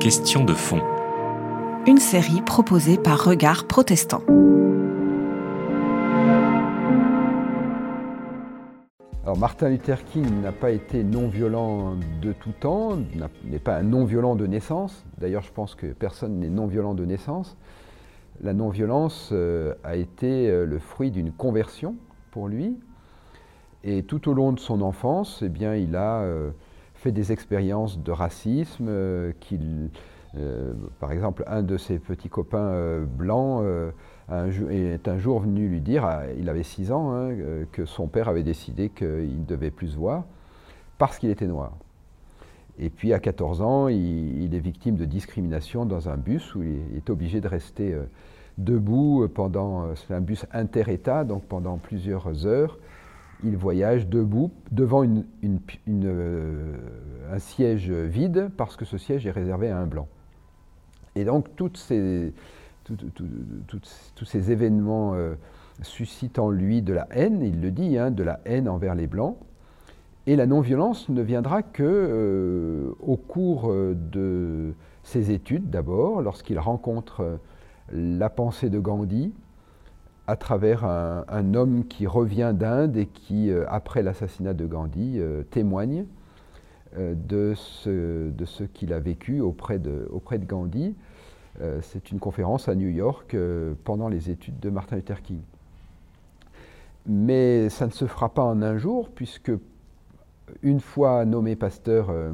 Question de fond. Une série proposée par Regard Protestant. Alors Martin Luther King n'a pas été non-violent de tout temps, n'est pas un non-violent de naissance. D'ailleurs, je pense que personne n'est non-violent de naissance. La non-violence euh, a été euh, le fruit d'une conversion pour lui. Et tout au long de son enfance, eh bien, il a euh, fait des expériences de racisme. qu'il, par exemple, un de ses petits copains blancs est un jour venu lui dire, ah, il avait 6 ans, hein, que son père avait décidé qu'il ne devait plus se voir parce qu'il était noir. Et puis à 14 ans, il, est victime de discrimination dans un bus où il est obligé de rester euh, debout pendant, euh, c'est un bus inter-État, donc pendant plusieurs heures. Il voyage debout devant euh, un siège vide parce que ce siège est réservé à un blanc. Et donc tous ces événements suscitent en lui de la haine, il le dit, hein, de la haine envers les blancs. Et la non-violence ne viendra que euh, au cours euh, de ses études d'abord, lorsqu'il rencontre euh, la pensée de Gandhi à travers un, homme qui revient d'Inde et qui, après l'assassinat de Gandhi, témoigne de ce, de ce qu'il a vécu auprès de, Gandhi. C'est une conférence à New York pendant les études de Martin Luther King. Mais ça ne se fera pas en un jour, puisque une fois nommé pasteur euh,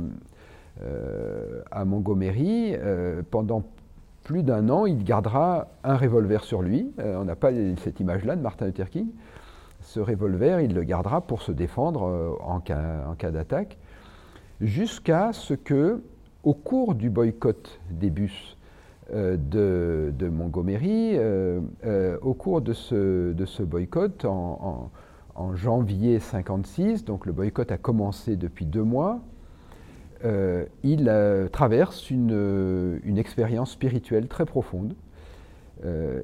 euh, à Montgomery, euh, pendant plus d'un an, il gardera un revolver sur lui. on n'a pas cette image-là de Martin Luther King. Ce revolver, il le gardera pour se défendre en cas, d'attaque, jusqu'à ce que, au cours du boycott des bus de, Montgomery, au cours de ce, boycott, en en janvier 56, donc le boycott a commencé depuis deux mois, euh, il euh, traverse euh, une, expérience spirituelle très profonde.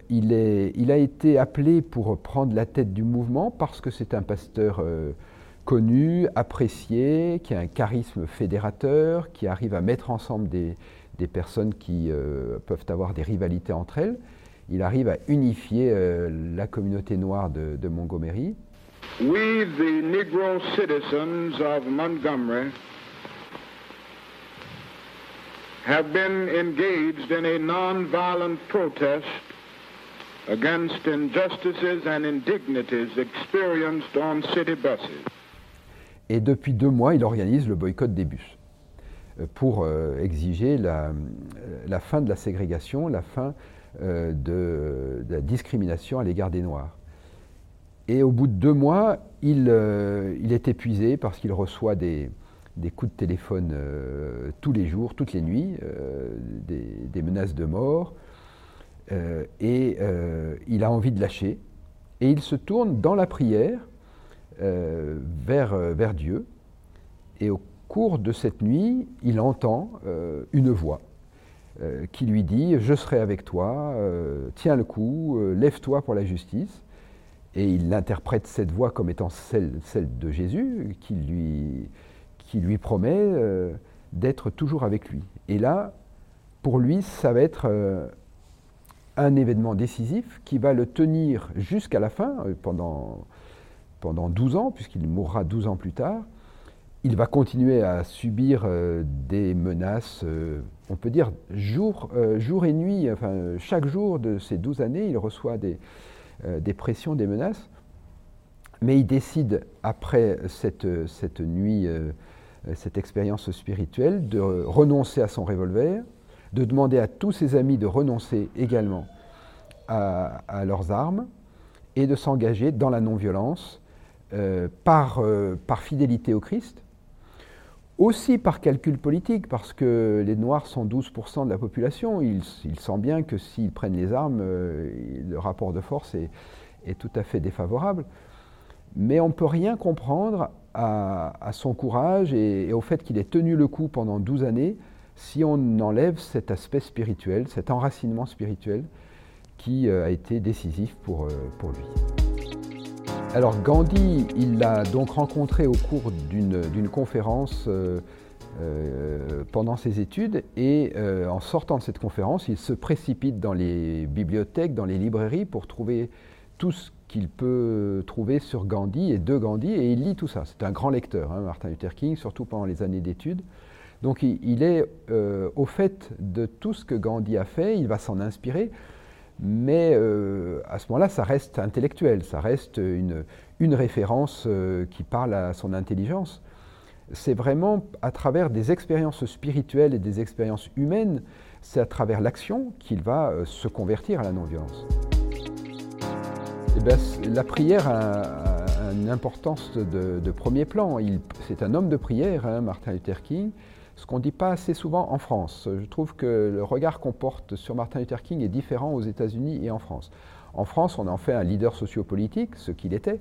il, il, a été appelé pour prendre la tête du mouvement parce que c'est un pasteur connu, apprécié, qui a un charisme fédérateur, qui arrive à mettre ensemble des, personnes qui peuvent avoir des rivalités entre elles. Il arrive à unifier la communauté noire de Montgomery. We, the Negro citizens of Montgomery, have been engaged in a nonviolent protest against injustices and indignities experienced on city buses. Et depuis deux mois, il organise le boycott des bus euh, pour euh, exiger la, euh, fin de la ségrégation, la fin de, de la discrimination à l'égard des Noirs. Et au bout de deux mois, il, euh, est épuisé parce qu'il reçoit des, coups de téléphone euh, tous les jours, toutes les nuits, euh, des, menaces de mort. et il a envie de lâcher. Et il se tourne dans la prière vers, vers Dieu. Et au cours de cette nuit, il entend une voix qui lui dit Je serai avec toi, tiens le coup, lève-toi pour la justice. Et il interprète cette voix comme étant celle, de Jésus, qui lui, qui lui promet euh, d'être toujours avec lui. Et là, pour lui, ça va être euh, un événement décisif qui va le tenir jusqu'à la fin, euh, pendant, pendant 12 ans, puisqu'il mourra 12 ans plus tard. Il va continuer à subir des menaces, on peut dire jour, jour et nuit, enfin chaque jour de ces 12 années, il reçoit des, des pressions, des menaces. Mais il décide, après cette, cette nuit, cette expérience spirituelle, de renoncer à son revolver, de demander à tous ses amis de renoncer également à, leurs armes et de s'engager dans la non-violence euh, par, par fidélité au Christ, aussi par calcul politique, parce que les Noirs sont 12% de la population. Ils, sentent bien que s'ils prennent les armes, euh, le rapport de force est, tout à fait défavorable. Mais on ne peut rien comprendre à, son courage et, au fait qu'il ait tenu le coup pendant 12 années si on enlève cet aspect spirituel, cet enracinement spirituel qui euh, a été décisif pour, euh, pour lui. Alors Gandhi, il l'a donc rencontré au cours d'une conférence euh, pendant ses études et en sortant de cette conférence, il se précipite dans les bibliothèques, dans les librairies pour trouver tout ce qu'il peut trouver sur Gandhi et de Gandhi, et il lit tout ça. C'est un grand lecteur, hein, Martin Luther King, surtout pendant les années d'études. Donc il, est euh, au fait de tout ce que Gandhi a fait, il va s'en inspirer, mais euh, à ce moment-là, ça reste intellectuel, ça reste une, une référence euh, qui parle à son intelligence. C'est vraiment à travers des expériences spirituelles et des expériences humaines, c'est à travers l'action qu'il va se convertir à la non-violence. Eh ben, la prière a, une importance de, premier plan. C'est un homme de prière, hein, Martin Luther King, ce qu'on ne dit pas assez souvent en France. Je trouve que le regard qu'on porte sur Martin Luther King est différent aux États-Unis et en France. En France, on en fait un leader sociopolitique, ce qu'il était,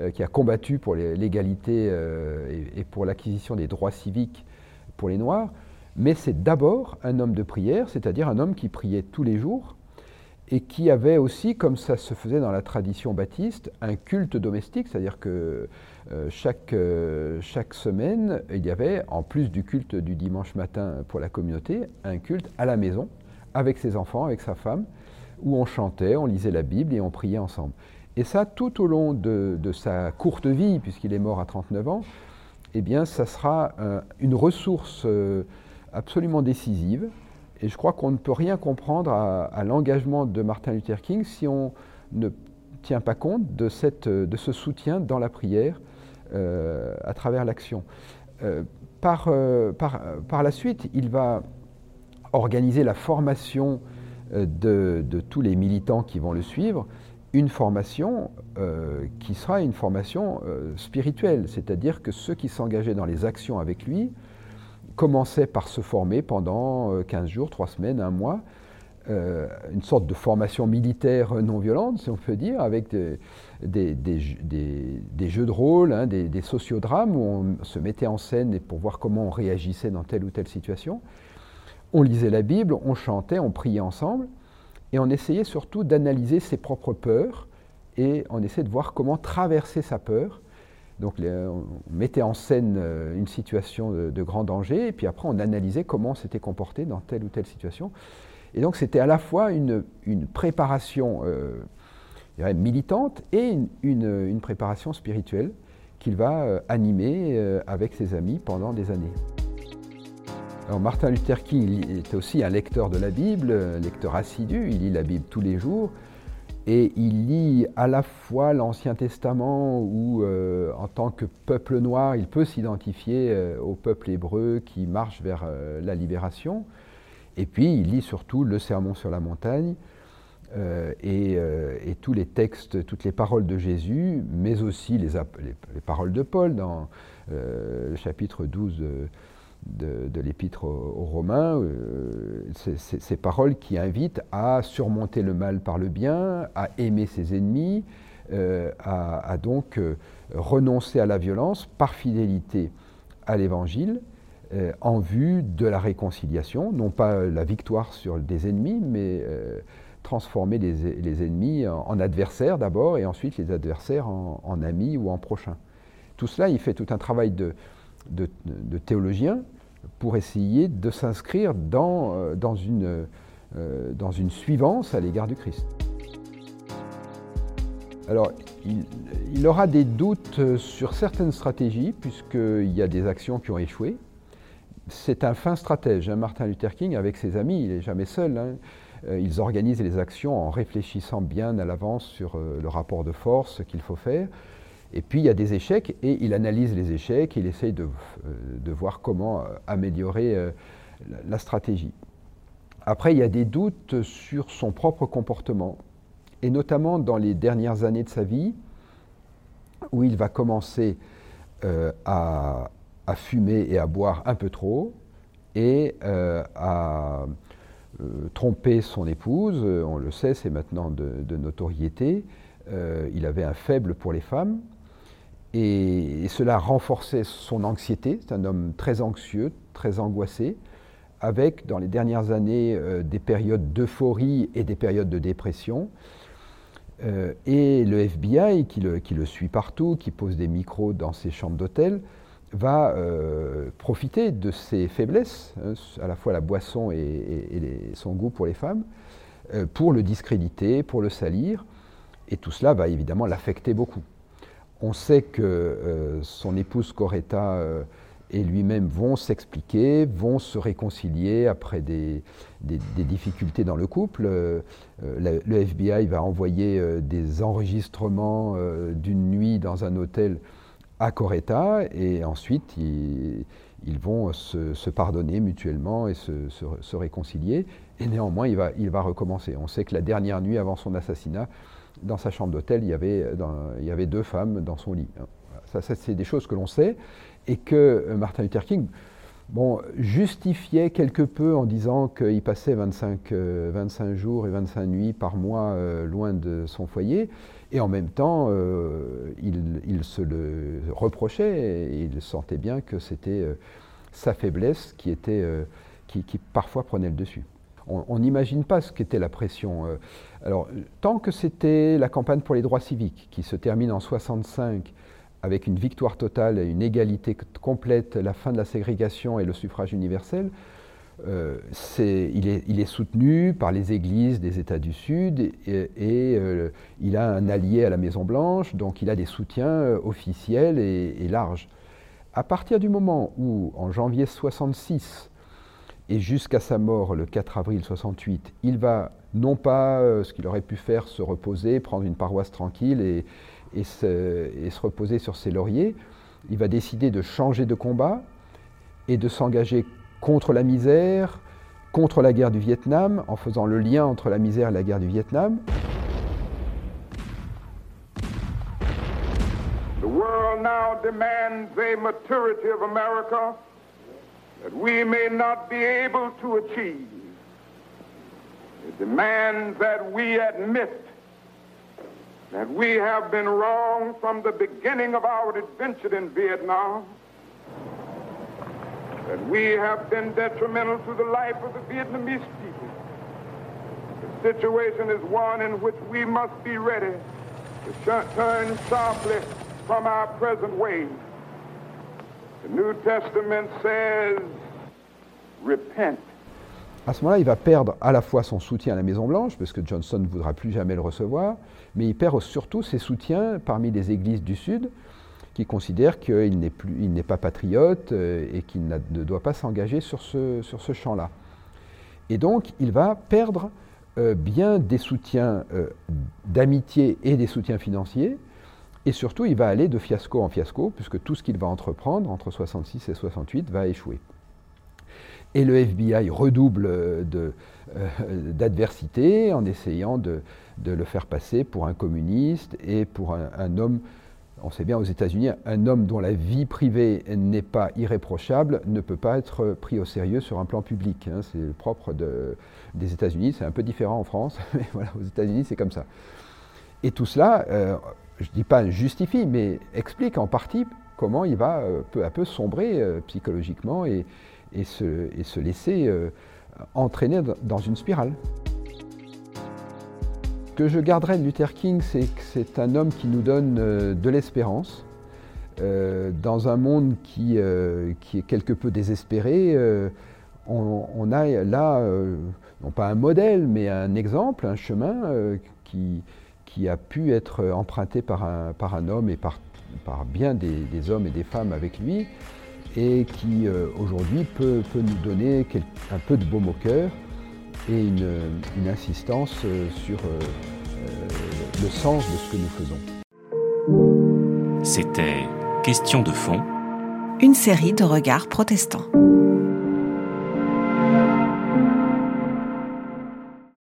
euh, qui a combattu pour l'égalité euh, et, pour l'acquisition des droits civiques pour les Noirs. Mais c'est d'abord un homme de prière, c'est-à-dire un homme qui priait tous les jours, et qui avait aussi, comme ça se faisait dans la tradition baptiste, un culte domestique, c'est-à-dire que euh, chaque, euh, chaque semaine, il y avait, en plus du culte du dimanche matin pour la communauté, un culte à la maison, avec ses enfants, avec sa femme, où on chantait, on lisait la Bible et on priait ensemble. Et ça, tout au long de, sa courte vie, puisqu'il est mort à 39 ans, eh bien, ça sera euh, une ressource absolument décisive et je crois qu'on ne peut rien comprendre à, l'engagement de Martin Luther King si on ne tient pas compte de, ce soutien dans la prière euh, à travers l'action. Euh, par, euh, par, la suite, il va organiser la formation de, tous les militants qui vont le suivre, une formation qui sera une formation spirituelle, c'est-à-dire que ceux qui s'engageaient dans les actions avec lui commençait par se former pendant 15 euh, jours, 3 semaines, un mois, euh, une sorte de formation militaire non violente, si on peut dire, avec des, des, jeux de rôle, hein, des, sociodrames où on se mettait en scène pour voir comment on réagissait dans telle ou telle situation. On lisait la Bible, on chantait, on priait ensemble, et on essayait surtout d'analyser ses propres peurs, et on essayait de voir comment traverser sa peur donc on mettait en scène euh, une situation de, grand danger, et puis après on analysait comment on s'était comporté dans telle ou telle situation. Et donc c'était à la fois une, préparation euh, militante et une, préparation spirituelle qu'il va euh, animer avec ses amis pendant des années. Alors Martin Luther King était aussi un lecteur de la Bible, lecteur assidu, il lit la Bible tous les jours. Et il lit à la fois l'Ancien Testament où, euh, en tant que peuple noir, il peut s'identifier euh, au peuple hébreu qui marche vers euh, la libération. Et puis il lit surtout le Sermon sur la montagne et, tous les textes, toutes les paroles de Jésus, mais aussi les, les paroles de Paul dans le chapitre 12 de, l'épître aux, Romains, euh, ces paroles qui invitent à surmonter le mal par le bien, à aimer ses ennemis, euh, à, donc euh, renoncer à la violence par fidélité à l'Évangile en vue de la réconciliation, non pas la victoire sur des ennemis, mais transformer les, ennemis en, adversaires d'abord et ensuite les adversaires en, en amis ou en prochains. Tout cela, il fait tout un travail de, de, théologiens pour essayer de s'inscrire dans, euh, dans, une, euh, dans une suivance à l'égard du Christ. Alors, il, aura des doutes sur certaines stratégies, puisqu'il y a des actions qui ont échoué. C'est un fin stratège, hein, Martin Luther King, avec ses amis, il n'est jamais seul. Hein. Euh, ils organisent les actions en réfléchissant bien à l'avance sur le rapport de force qu'il faut faire. Et puis il y a des échecs et il analyse les échecs, il essaye de, euh, voir comment euh, améliorer euh, la stratégie. Après, il y a des doutes sur son propre comportement, et notamment dans les dernières années de sa vie, où il va commencer à, fumer et à boire un peu trop, et à tromper son épouse, on le sait, c'est maintenant de, notoriété. il avait un faible pour les femmes, et, cela renforçait son anxiété. C'est un homme très anxieux, très angoissé, avec dans les dernières années euh, des périodes d'euphorie et des périodes de dépression. Euh, et le FBI, qui le, suit partout, qui pose des micros dans ses chambres d'hôtel, va profiter de ses faiblesses, hein, à la fois la boisson et, son goût pour les femmes, pour le discréditer, pour le salir, et tout cela va évidemment l'affecter beaucoup. On sait que son épouse Coretta et lui-même vont s'expliquer, vont se réconcilier après des, difficultés dans le couple. Euh, le, FBI va envoyer euh, des enregistrements euh, d'une nuit dans un hôtel à Coretta et ensuite ils, vont se, pardonner mutuellement et se, réconcilier. Et néanmoins, il va recommencer. On sait que la dernière nuit avant son assassinat, dans sa chambre d'hôtel, il, y avait, deux femmes dans son lit. Ça, ça c'est des choses que l'on sait et que euh, Martin Luther King justifiait quelque peu en disant qu'il passait 25, 25, euh, jours et 25 nuits par mois euh, loin de son foyer, et en même temps, il, se le reprochait, et il sentait bien que c'était sa faiblesse qui, était, qui, parfois prenait le dessus. On n'imagine pas ce qu'était la pression. alors, tant que c'était la campagne pour les droits civiques, qui se termine en 65 avec une victoire totale et une égalité complète, la fin de la ségrégation et le suffrage universel, euh, il, est, soutenu par les églises des États du Sud et, euh, il a un allié à la Maison-Blanche, donc il a des soutiens euh, officiels et, larges. À partir du moment où, en janvier 66, et jusqu'à sa mort le 4 avril 68, il va non pas ce qu'il aurait pu faire, se reposer, prendre une paroisse tranquille et, et se, reposer sur ses lauriers, il va décider de changer de combat et de s'engager contre la misère, contre la guerre du Vietnam, en faisant le lien entre la misère et la guerre du Vietnam. The world now demands a maturity of America that we may not be able to achieve. It demands that we admit that we have been wrong from the beginning of our adventure in Vietnam, that we have been detrimental to the life of the Vietnamese people. The situation is one in which we must be ready to turn sharply from our present ways. À ce moment-là, il va perdre à la fois son soutien à la Maison-Blanche, parce que Johnson ne voudra plus jamais le recevoir, mais il perd surtout ses soutiens parmi les églises du Sud, qui considèrent qu'il n'est pas patriote euh, et qu'il ne doit pas s'engager sur ce, sur ce champ-là. Et donc, il va perdre euh, bien des soutiens euh, d'amitié et des soutiens financiers, et surtout, il va aller de fiasco en fiasco, puisque tout ce qu'il va entreprendre entre 66 et 68 va échouer. Et le FBI redouble euh, d'adversité en essayant de, le faire passer pour un communiste et pour un, homme, on sait bien aux États-Unis, un homme dont la vie privée n'est pas irréprochable ne peut pas être pris au sérieux sur un plan public. Hein. C'est le propre des États-Unis, c'est un peu différent en France, mais voilà, aux États-Unis c'est comme ça. Et tout cela, euh, je ne dis pas justifie, mais explique en partie comment il va euh, peu à peu sombrer psychologiquement et, se, laisser euh, entraîner dans une spirale. Ce que je garderai de Luther King, c'est que c'est un homme qui nous donne euh, de l'espérance. Euh, dans un monde qui, est quelque peu désespéré, on, a là, non pas un modèle, mais un exemple, un chemin qui, qui, a pu être emprunté par un, par un homme et par, par bien des, hommes et des femmes avec lui, et qui euh, aujourd'hui peut, nous donner un peu de baume au cœur et une, insistance euh, sur euh, le sens de ce que nous faisons. C'était Question de fond, une série de regards protestants.